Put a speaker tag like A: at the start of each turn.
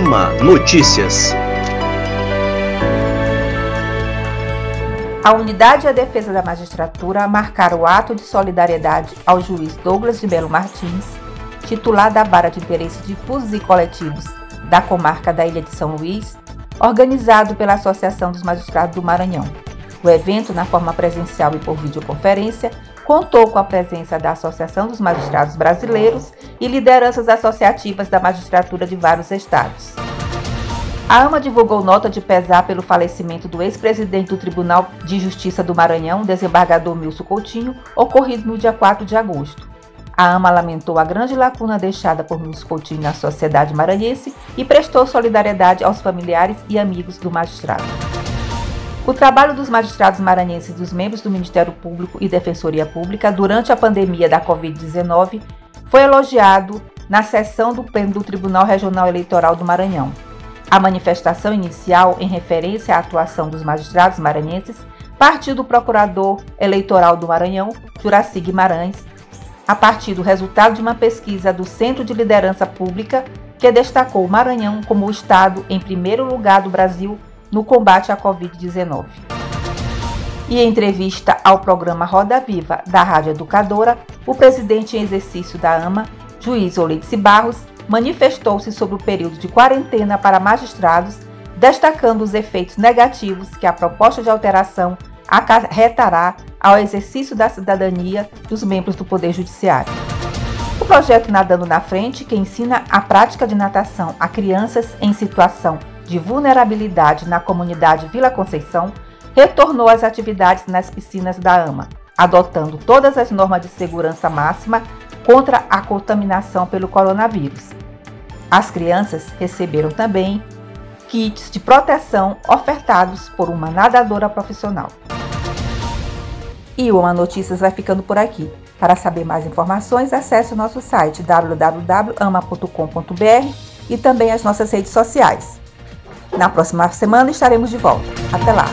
A: Notícias.
B: A Unidade a Defesa da Magistratura marcaram o ato de solidariedade ao juiz Douglas de Belo Martins, titular da Vara de Interesses Difusos e Coletivos da comarca da Ilha de São Luís, organizado pela Associação dos Magistrados do Maranhão. O evento, na forma presencial e por videoconferência, contou com a presença da Associação dos Magistrados Brasileiros e lideranças associativas da magistratura de vários estados. A AMA divulgou nota de pesar pelo falecimento do ex-presidente do Tribunal de Justiça do Maranhão, desembargador Milson Coutinho, ocorrido no dia 4 de agosto. A AMA lamentou a grande lacuna deixada por Milson Coutinho na sociedade maranhense e prestou solidariedade aos familiares e amigos do magistrado. O trabalho dos magistrados maranhenses e dos membros do Ministério Público e Defensoria Pública durante a pandemia da Covid-19 foi elogiado na sessão do Pleno do Tribunal Regional Eleitoral do Maranhão. A manifestação inicial, em referência à atuação dos magistrados maranhenses, partiu do Procurador Eleitoral do Maranhão, Juraci Guimarães, a partir do resultado de uma pesquisa do Centro de Liderança Pública que destacou o Maranhão como o estado em primeiro lugar do Brasil no combate à Covid-19. E em entrevista ao programa Roda Viva da Rádio Educadora, o presidente em exercício da AMA, juiz Olice Barros, manifestou-se sobre o período de quarentena para magistrados, destacando os efeitos negativos que a proposta de alteração acarretará ao exercício da cidadania dos membros do Poder Judiciário. O projeto Nadando na Frente, que ensina a prática de natação a crianças em situação de vulnerabilidade na comunidade Vila Conceição, retornou às atividades nas piscinas da AMA, adotando todas as normas de segurança máxima contra a contaminação pelo coronavírus. As crianças receberam também kits de proteção ofertados por uma nadadora profissional. E o Ama Notícias vai ficando por aqui. Para saber mais informações, acesse o nosso site www.ama.com.br e também as nossas redes sociais. Na próxima semana estaremos de volta. Até lá!